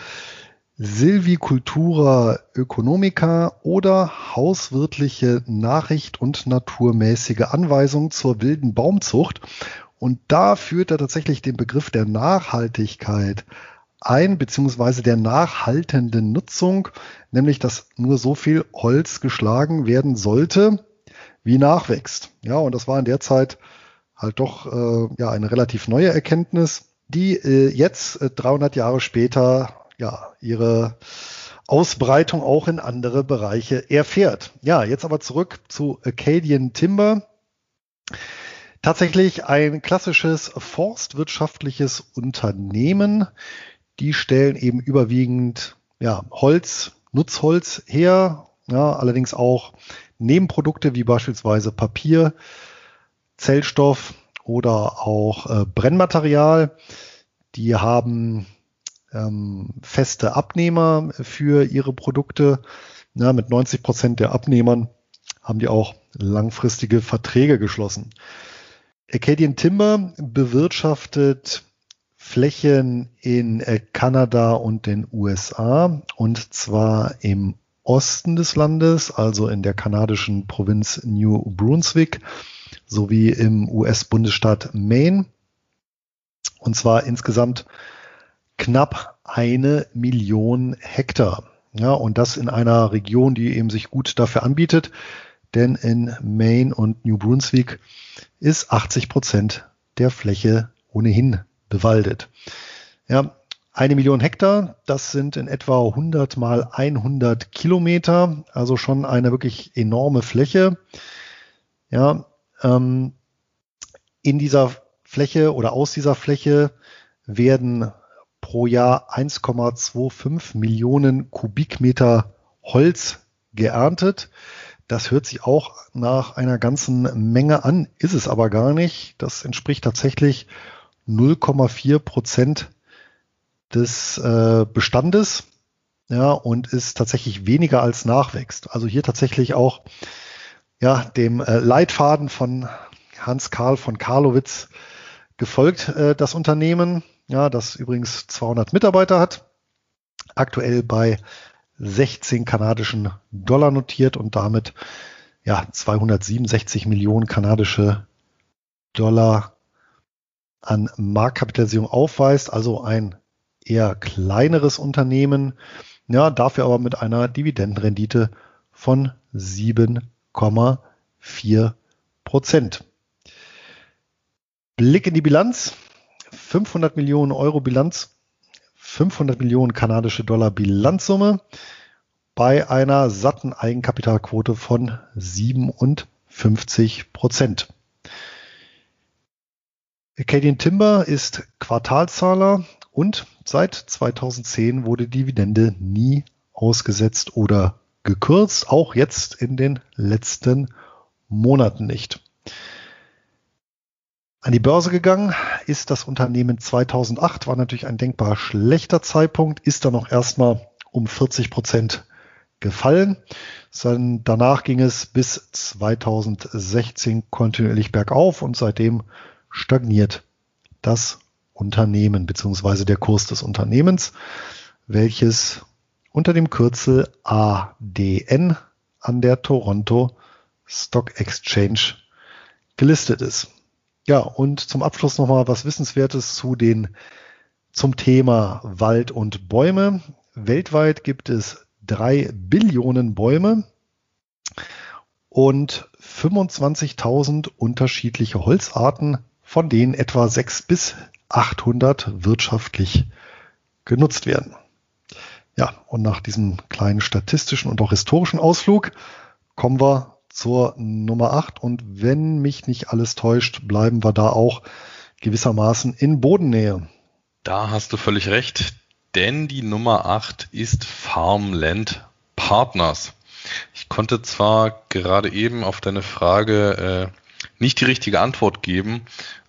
Silvicultura Economica oder Hauswirtliche Nachricht und naturmäßige Anweisung zur wilden Baumzucht. Und da führt er tatsächlich den Begriff der Nachhaltigkeit ein, beziehungsweise der nachhaltenden Nutzung, nämlich dass nur so viel Holz geschlagen werden sollte, wie nachwächst. Ja, und das war in der Zeit halt doch äh, ja eine relativ neue Erkenntnis, die äh, jetzt äh, 300 Jahre später ja ihre Ausbreitung auch in andere Bereiche erfährt. Ja, jetzt aber zurück zu Acadian Timber. Tatsächlich ein klassisches forstwirtschaftliches Unternehmen. Die stellen eben überwiegend ja, Holz, Nutzholz her, ja, allerdings auch Nebenprodukte wie beispielsweise Papier, Zellstoff oder auch äh, Brennmaterial. Die haben ähm, feste Abnehmer für ihre Produkte. Ja, mit 90 Prozent der Abnehmern haben die auch langfristige Verträge geschlossen. Acadian Timber bewirtschaftet Flächen in äh, Kanada und den USA und zwar im Osten des Landes, also in der kanadischen Provinz New Brunswick sowie im US-Bundesstaat Maine. Und zwar insgesamt knapp eine Million Hektar. Ja, und das in einer Region, die eben sich gut dafür anbietet, denn in Maine und New Brunswick ist 80 Prozent der Fläche ohnehin bewaldet. Ja, eine Million Hektar, das sind in etwa 100 mal 100 Kilometer, also schon eine wirklich enorme Fläche. Ja, ähm, in dieser Fläche oder aus dieser Fläche werden pro Jahr 1,25 Millionen Kubikmeter Holz geerntet. Das hört sich auch nach einer ganzen Menge an, ist es aber gar nicht. Das entspricht tatsächlich 0,4 Prozent des äh, Bestandes ja, und ist tatsächlich weniger als nachwächst. Also hier tatsächlich auch ja, dem äh, Leitfaden von Hans Karl von Karlowitz gefolgt, äh, das Unternehmen ja, das übrigens 200 Mitarbeiter hat, aktuell bei 16 kanadischen Dollar notiert und damit ja 267 Millionen kanadische Dollar an Marktkapitalisierung aufweist, also ein eher kleineres Unternehmen, ja, dafür aber mit einer Dividendenrendite von 7,4 Prozent. Blick in die Bilanz. 500 Millionen Euro Bilanz, 500 Millionen kanadische Dollar Bilanzsumme bei einer satten Eigenkapitalquote von 57 Prozent. Acadian Timber ist Quartalzahler und seit 2010 wurde Dividende nie ausgesetzt oder gekürzt, auch jetzt in den letzten Monaten nicht. An die Börse gegangen ist das Unternehmen 2008, war natürlich ein denkbar schlechter Zeitpunkt, ist dann noch erstmal um 40 Prozent gefallen. danach ging es bis 2016 kontinuierlich bergauf und seitdem stagniert das Unternehmen beziehungsweise der Kurs des Unternehmens, welches unter dem Kürzel ADN an der Toronto Stock Exchange gelistet ist. Ja, und zum Abschluss nochmal was Wissenswertes zu den, zum Thema Wald und Bäume. Weltweit gibt es drei Billionen Bäume und 25.000 unterschiedliche Holzarten, von denen etwa 6 bis 800 wirtschaftlich genutzt werden. Ja, und nach diesem kleinen statistischen und auch historischen Ausflug kommen wir zur Nummer 8. Und wenn mich nicht alles täuscht, bleiben wir da auch gewissermaßen in Bodennähe. Da hast du völlig recht, denn die Nummer 8 ist Farmland Partners. Ich konnte zwar gerade eben auf deine Frage äh, nicht die richtige Antwort geben,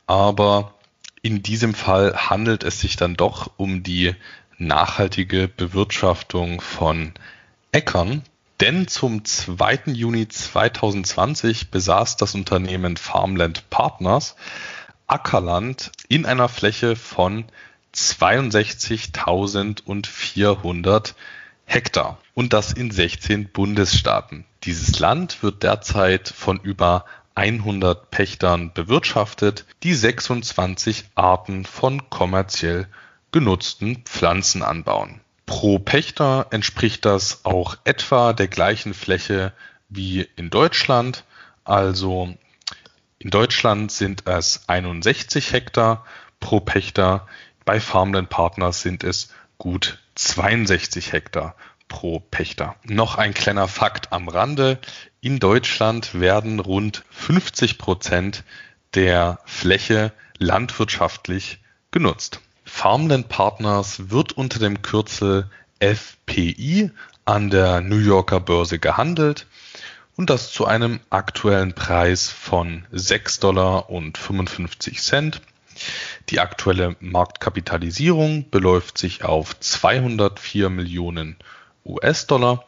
aber in diesem Fall handelt es sich dann doch um die nachhaltige Bewirtschaftung von Äckern, denn zum 2. Juni 2020 besaß das Unternehmen Farmland Partners Ackerland in einer Fläche von 62.400 Hektar und das in 16 Bundesstaaten. Dieses Land wird derzeit von über 100 Pächtern bewirtschaftet, die 26 Arten von kommerziell genutzten Pflanzen anbauen. Pro Pächter entspricht das auch etwa der gleichen Fläche wie in Deutschland. Also in Deutschland sind es 61 Hektar pro Pächter. Bei Farmland Partners sind es gut 62 Hektar pro Pächter. Noch ein kleiner Fakt am Rande. In Deutschland werden rund 50 Prozent der Fläche landwirtschaftlich genutzt. Farmland Partners wird unter dem Kürzel FPI an der New Yorker Börse gehandelt und das zu einem aktuellen Preis von 6 Dollar und 55 Cent. Die aktuelle Marktkapitalisierung beläuft sich auf 204 Millionen US-Dollar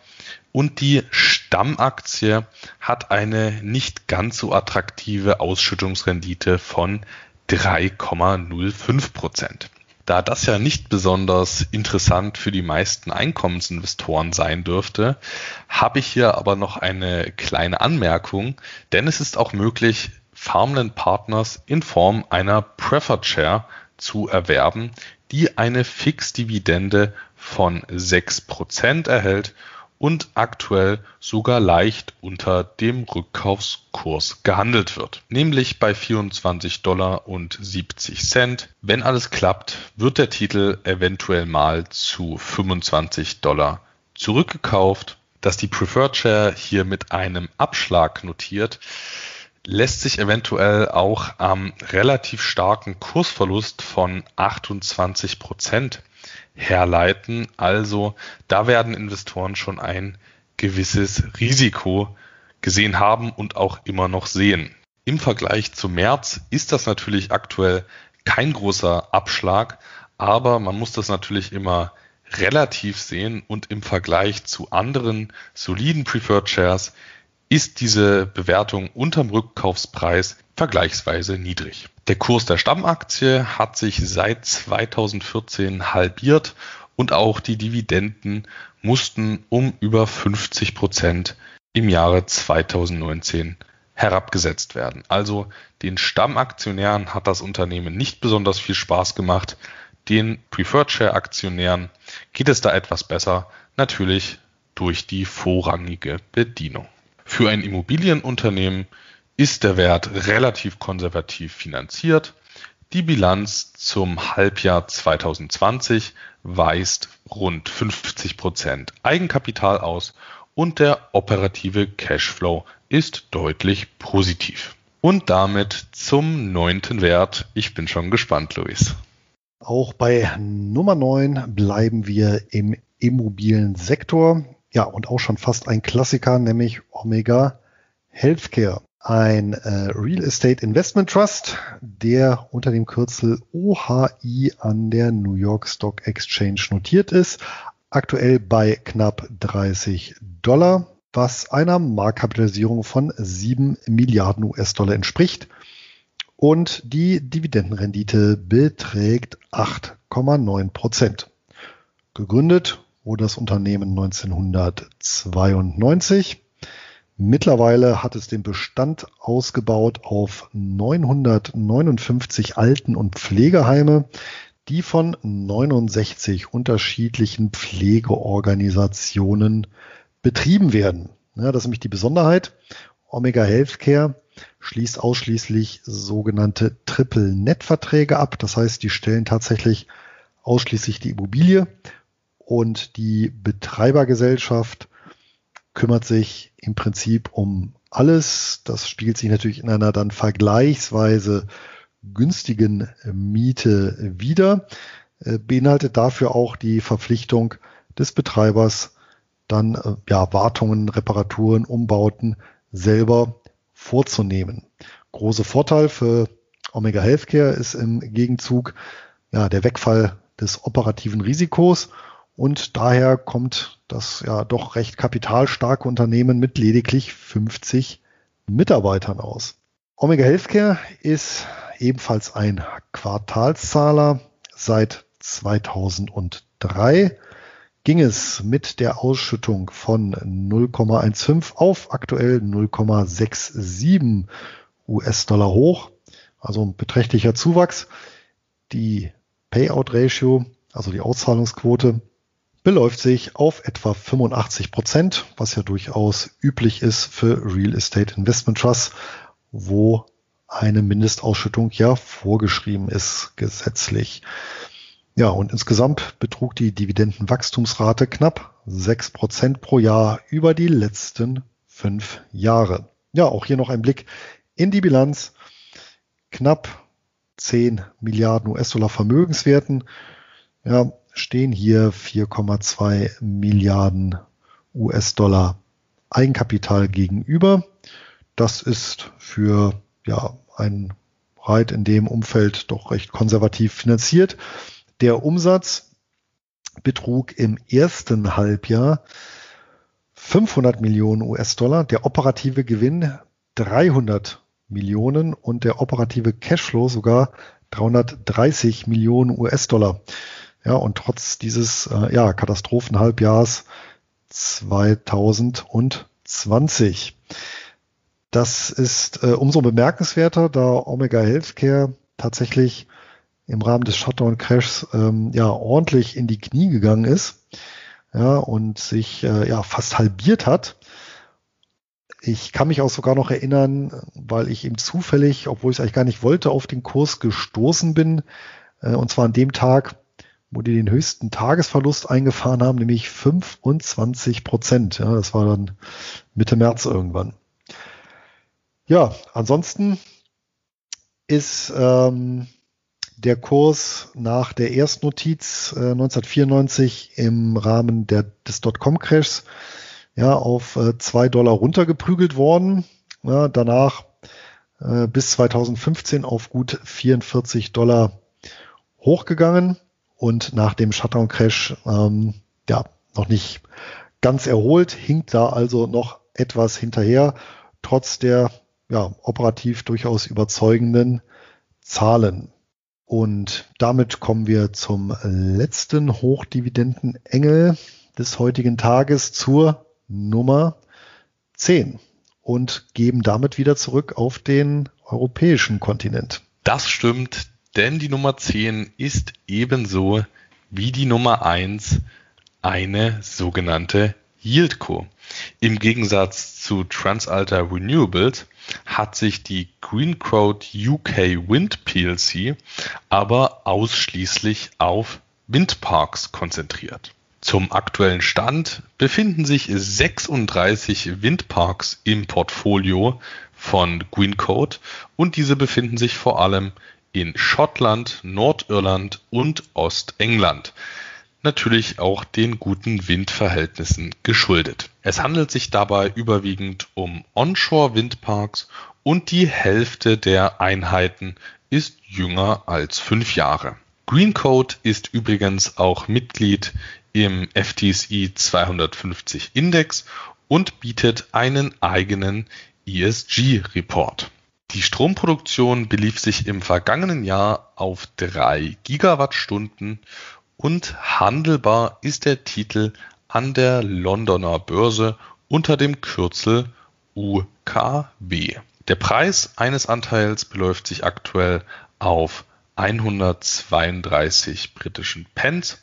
und die Stammaktie hat eine nicht ganz so attraktive Ausschüttungsrendite von 3,05 Prozent. Da das ja nicht besonders interessant für die meisten Einkommensinvestoren sein dürfte, habe ich hier aber noch eine kleine Anmerkung, denn es ist auch möglich, Farmland Partners in Form einer Preferred Share zu erwerben, die eine Fixdividende von 6% erhält und aktuell sogar leicht unter dem Rückkaufskurs gehandelt wird, nämlich bei 24 Dollar und 70 Cent. Wenn alles klappt, wird der Titel eventuell mal zu 25 Dollar zurückgekauft. Dass die Preferred Share hier mit einem Abschlag notiert, lässt sich eventuell auch am relativ starken Kursverlust von 28 Prozent herleiten. Also da werden Investoren schon ein gewisses Risiko gesehen haben und auch immer noch sehen. Im Vergleich zu März ist das natürlich aktuell kein großer Abschlag, aber man muss das natürlich immer relativ sehen und im Vergleich zu anderen soliden Preferred Shares ist diese Bewertung unterm Rückkaufspreis vergleichsweise niedrig. Der Kurs der Stammaktie hat sich seit 2014 halbiert und auch die Dividenden mussten um über 50 Prozent im Jahre 2019 herabgesetzt werden. Also den Stammaktionären hat das Unternehmen nicht besonders viel Spaß gemacht. Den Preferred Share Aktionären geht es da etwas besser, natürlich durch die vorrangige Bedienung. Für ein Immobilienunternehmen ist der Wert relativ konservativ finanziert. Die Bilanz zum Halbjahr 2020 weist rund 50 Prozent Eigenkapital aus und der operative Cashflow ist deutlich positiv. Und damit zum neunten Wert. Ich bin schon gespannt, Luis. Auch bei Nummer 9 bleiben wir im Immobiliensektor. Ja, und auch schon fast ein Klassiker, nämlich Omega Healthcare. Ein äh, Real Estate Investment Trust, der unter dem Kürzel OHI an der New York Stock Exchange notiert ist. Aktuell bei knapp 30 Dollar, was einer Marktkapitalisierung von 7 Milliarden US-Dollar entspricht. Und die Dividendenrendite beträgt 8,9 Prozent. Gegründet wurde das Unternehmen 1992. Mittlerweile hat es den Bestand ausgebaut auf 959 Alten- und Pflegeheime, die von 69 unterschiedlichen Pflegeorganisationen betrieben werden. Ja, das ist nämlich die Besonderheit. Omega Healthcare schließt ausschließlich sogenannte Triple-Net-Verträge ab. Das heißt, die stellen tatsächlich ausschließlich die Immobilie und die Betreibergesellschaft kümmert sich im Prinzip um alles. Das spiegelt sich natürlich in einer dann vergleichsweise günstigen Miete wieder, äh, beinhaltet dafür auch die Verpflichtung des Betreibers, dann äh, ja, Wartungen, Reparaturen, Umbauten selber vorzunehmen. Großer Vorteil für Omega Healthcare ist im Gegenzug ja, der Wegfall des operativen Risikos und daher kommt das ja doch recht kapitalstarke Unternehmen mit lediglich 50 Mitarbeitern aus. Omega Healthcare ist ebenfalls ein Quartalszahler. Seit 2003 ging es mit der Ausschüttung von 0,15 auf aktuell 0,67 US-Dollar hoch. Also ein beträchtlicher Zuwachs. Die Payout Ratio, also die Auszahlungsquote, beläuft sich auf etwa 85 Prozent, was ja durchaus üblich ist für Real Estate Investment Trusts, wo eine Mindestausschüttung ja vorgeschrieben ist gesetzlich. Ja, und insgesamt betrug die Dividendenwachstumsrate knapp 6 Prozent pro Jahr über die letzten fünf Jahre. Ja, auch hier noch ein Blick in die Bilanz. Knapp 10 Milliarden US-Dollar Vermögenswerten. Ja, stehen hier 4,2 Milliarden US-Dollar Eigenkapital gegenüber. Das ist für ja, ein Reit in dem Umfeld doch recht konservativ finanziert. Der Umsatz betrug im ersten Halbjahr 500 Millionen US-Dollar, der operative Gewinn 300 Millionen und der operative Cashflow sogar 330 Millionen US-Dollar. Ja, und trotz dieses äh, ja, Katastrophenhalbjahrs 2020. Das ist äh, umso bemerkenswerter, da Omega Healthcare tatsächlich im Rahmen des Shutdown-Crashs ähm, ja ordentlich in die Knie gegangen ist ja, und sich äh, ja fast halbiert hat. Ich kann mich auch sogar noch erinnern, weil ich eben zufällig, obwohl ich es eigentlich gar nicht wollte, auf den Kurs gestoßen bin. Äh, und zwar an dem Tag, wo die den höchsten Tagesverlust eingefahren haben, nämlich 25 Prozent. Ja, das war dann Mitte März irgendwann. Ja, ansonsten ist ähm, der Kurs nach der Erstnotiz äh, 1994 im Rahmen der, des Dotcom-Crashs ja, auf äh, Dollar runtergeprügelt worden. Ja, danach äh, bis 2015 auf gut 44 Dollar hochgegangen und nach dem Shutdown-Crash ähm, ja noch nicht ganz erholt, hinkt da also noch etwas hinterher, trotz der ja, operativ durchaus überzeugenden Zahlen. Und damit kommen wir zum letzten Hochdividendenengel des heutigen Tages zur Nummer 10 und geben damit wieder zurück auf den europäischen Kontinent. Das stimmt, denn die Nummer 10 ist ebenso wie die Nummer 1 eine sogenannte Yieldco. Im Gegensatz zu Transalta Renewables hat sich die Greencrowd UK Wind plc aber ausschließlich auf Windparks konzentriert. Zum aktuellen Stand befinden sich 36 Windparks im Portfolio von Greencode und diese befinden sich vor allem in Schottland, Nordirland und Ostengland natürlich auch den guten Windverhältnissen geschuldet. Es handelt sich dabei überwiegend um Onshore-Windparks und die Hälfte der Einheiten ist jünger als fünf Jahre. Greencode ist übrigens auch Mitglied im FTSE 250 Index und bietet einen eigenen ESG-Report. Die Stromproduktion belief sich im vergangenen Jahr auf drei Gigawattstunden und handelbar ist der Titel an der Londoner Börse unter dem Kürzel UKW. Der Preis eines Anteils beläuft sich aktuell auf 132 britischen Pence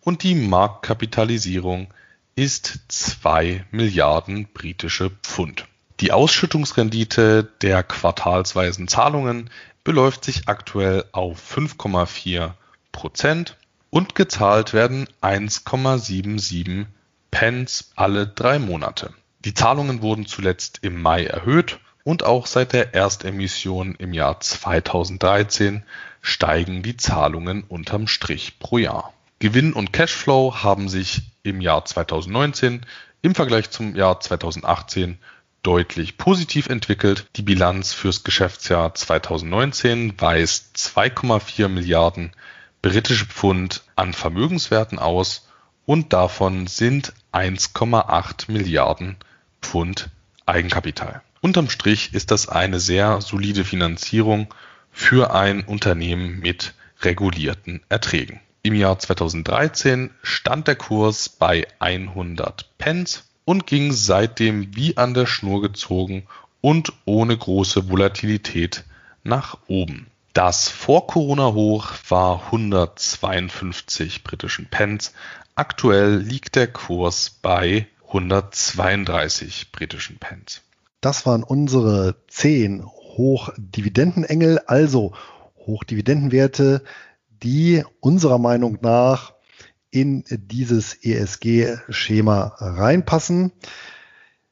und die Marktkapitalisierung ist 2 Milliarden britische Pfund. Die Ausschüttungsrendite der quartalsweisen Zahlungen beläuft sich aktuell auf 5,4 Prozent und gezahlt werden 1,77 Pence alle drei Monate. Die Zahlungen wurden zuletzt im Mai erhöht und auch seit der Erstemission im Jahr 2013 steigen die Zahlungen unterm Strich pro Jahr. Gewinn und Cashflow haben sich im Jahr 2019 im Vergleich zum Jahr 2018 deutlich positiv entwickelt. Die Bilanz fürs Geschäftsjahr 2019 weist 2,4 Milliarden britische Pfund an Vermögenswerten aus und davon sind 1,8 Milliarden Pfund Eigenkapital. Unterm Strich ist das eine sehr solide Finanzierung für ein Unternehmen mit regulierten Erträgen. Im Jahr 2013 stand der Kurs bei 100 Pence und ging seitdem wie an der Schnur gezogen und ohne große Volatilität nach oben. Das Vor-Corona-Hoch war 152 britischen Pence. Aktuell liegt der Kurs bei 132 britischen Pence. Das waren unsere zehn Hochdividendenengel, also Hochdividendenwerte, die unserer Meinung nach in dieses ESG-Schema reinpassen.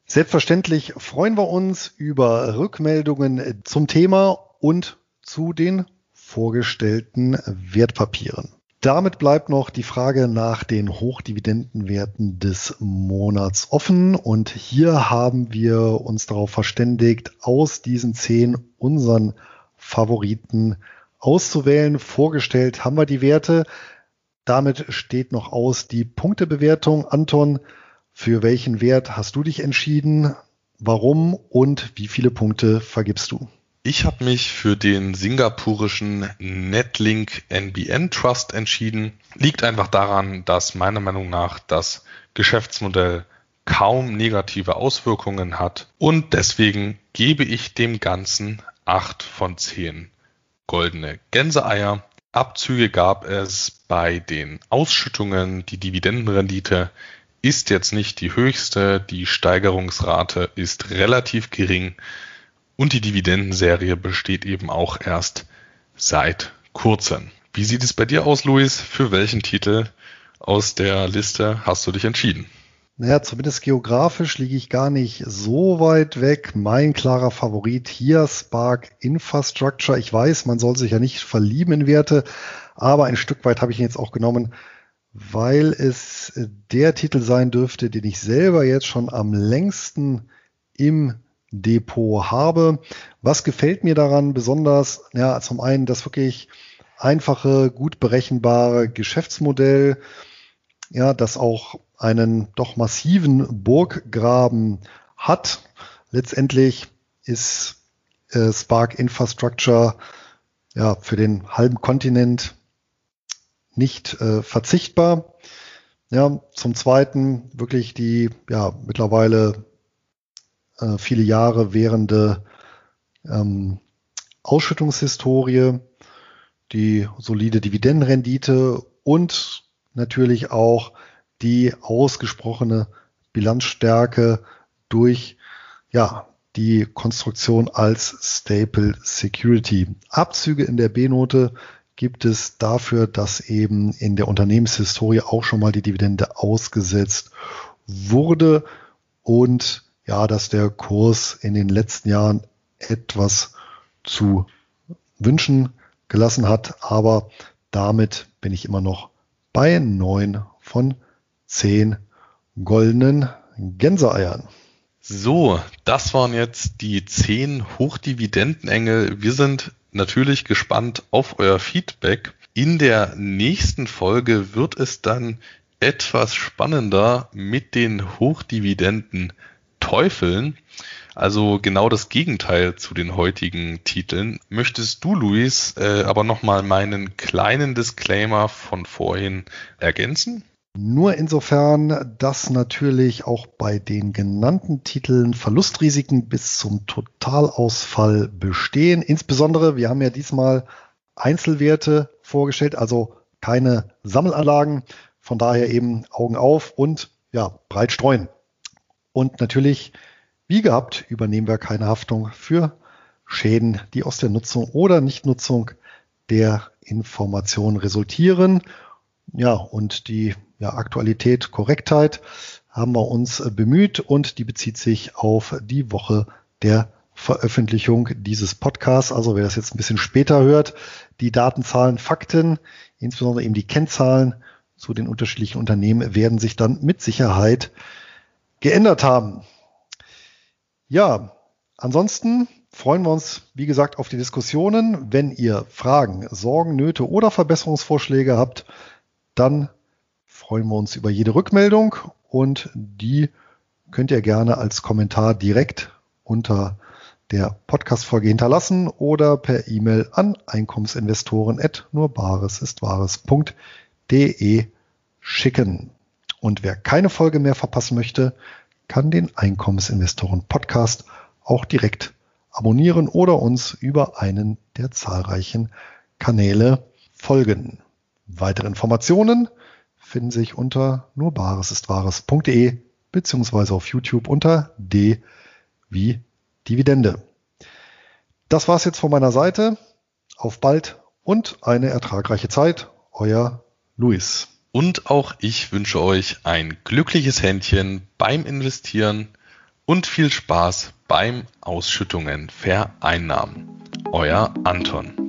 Selbstverständlich freuen wir uns über Rückmeldungen zum Thema und zu den vorgestellten Wertpapieren. Damit bleibt noch die Frage nach den Hochdividendenwerten des Monats offen. Und hier haben wir uns darauf verständigt, aus diesen zehn unseren Favoriten auszuwählen. Vorgestellt haben wir die Werte. Damit steht noch aus die Punktebewertung. Anton, für welchen Wert hast du dich entschieden? Warum und wie viele Punkte vergibst du? Ich habe mich für den singapurischen Netlink NBN Trust entschieden. Liegt einfach daran, dass meiner Meinung nach das Geschäftsmodell kaum negative Auswirkungen hat und deswegen gebe ich dem Ganzen 8 von 10 goldene Gänseeier. Abzüge gab es bei den Ausschüttungen. Die Dividendenrendite ist jetzt nicht die höchste, die Steigerungsrate ist relativ gering und die Dividendenserie besteht eben auch erst seit kurzem. Wie sieht es bei dir aus, Luis? Für welchen Titel aus der Liste hast du dich entschieden? Naja, zumindest geografisch liege ich gar nicht so weit weg. Mein klarer Favorit hier, Spark Infrastructure. Ich weiß, man soll sich ja nicht verlieben in Werte, aber ein Stück weit habe ich ihn jetzt auch genommen, weil es der Titel sein dürfte, den ich selber jetzt schon am längsten im Depot habe. Was gefällt mir daran besonders? Ja, zum einen das wirklich einfache, gut berechenbare Geschäftsmodell, ja, das auch einen doch massiven Burggraben hat. Letztendlich ist äh, Spark Infrastructure ja für den halben Kontinent nicht äh, verzichtbar. Ja, zum zweiten wirklich die ja mittlerweile äh, viele Jahre währende ähm, Ausschüttungshistorie, die solide Dividendenrendite und natürlich auch die ausgesprochene Bilanzstärke durch ja, die Konstruktion als Staple Security. Abzüge in der B-Note gibt es dafür, dass eben in der Unternehmenshistorie auch schon mal die Dividende ausgesetzt wurde und ja, dass der Kurs in den letzten Jahren etwas zu wünschen gelassen hat, aber damit bin ich immer noch bei neun von zehn goldenen Gänseeiern. So, das waren jetzt die zehn Hochdividendenengel. Wir sind natürlich gespannt auf euer Feedback. In der nächsten Folge wird es dann etwas spannender mit den Hochdividenden Teufeln. Also genau das Gegenteil zu den heutigen Titeln. Möchtest du, Luis, äh, aber nochmal meinen kleinen Disclaimer von vorhin ergänzen? Nur insofern, dass natürlich auch bei den genannten Titeln Verlustrisiken bis zum Totalausfall bestehen. Insbesondere, wir haben ja diesmal Einzelwerte vorgestellt, also keine Sammelanlagen. Von daher eben Augen auf und ja, breit streuen. Und natürlich, wie gehabt, übernehmen wir keine Haftung für Schäden, die aus der Nutzung oder Nichtnutzung der Information resultieren. Ja, und die ja, Aktualität, Korrektheit haben wir uns bemüht und die bezieht sich auf die Woche der Veröffentlichung dieses Podcasts. Also wer das jetzt ein bisschen später hört, die Datenzahlen, Fakten, insbesondere eben die Kennzahlen zu den unterschiedlichen Unternehmen werden sich dann mit Sicherheit geändert haben. Ja, ansonsten freuen wir uns, wie gesagt, auf die Diskussionen. Wenn ihr Fragen, Sorgen, Nöte oder Verbesserungsvorschläge habt, dann freuen wir uns über jede Rückmeldung und die könnt ihr gerne als Kommentar direkt unter der Podcast-Folge hinterlassen oder per E-Mail an Einkommensinvestoren at nurbaresistwahres.de schicken. Und wer keine Folge mehr verpassen möchte, kann den Einkommensinvestoren Podcast auch direkt abonnieren oder uns über einen der zahlreichen Kanäle folgen. Weitere Informationen finden sich unter nurbaresistwahres.de beziehungsweise auf YouTube unter D wie Dividende. Das war's jetzt von meiner Seite. Auf bald und eine ertragreiche Zeit. Euer Luis. Und auch ich wünsche euch ein glückliches Händchen beim Investieren und viel Spaß beim Ausschüttungen vereinnahmen. Euer Anton.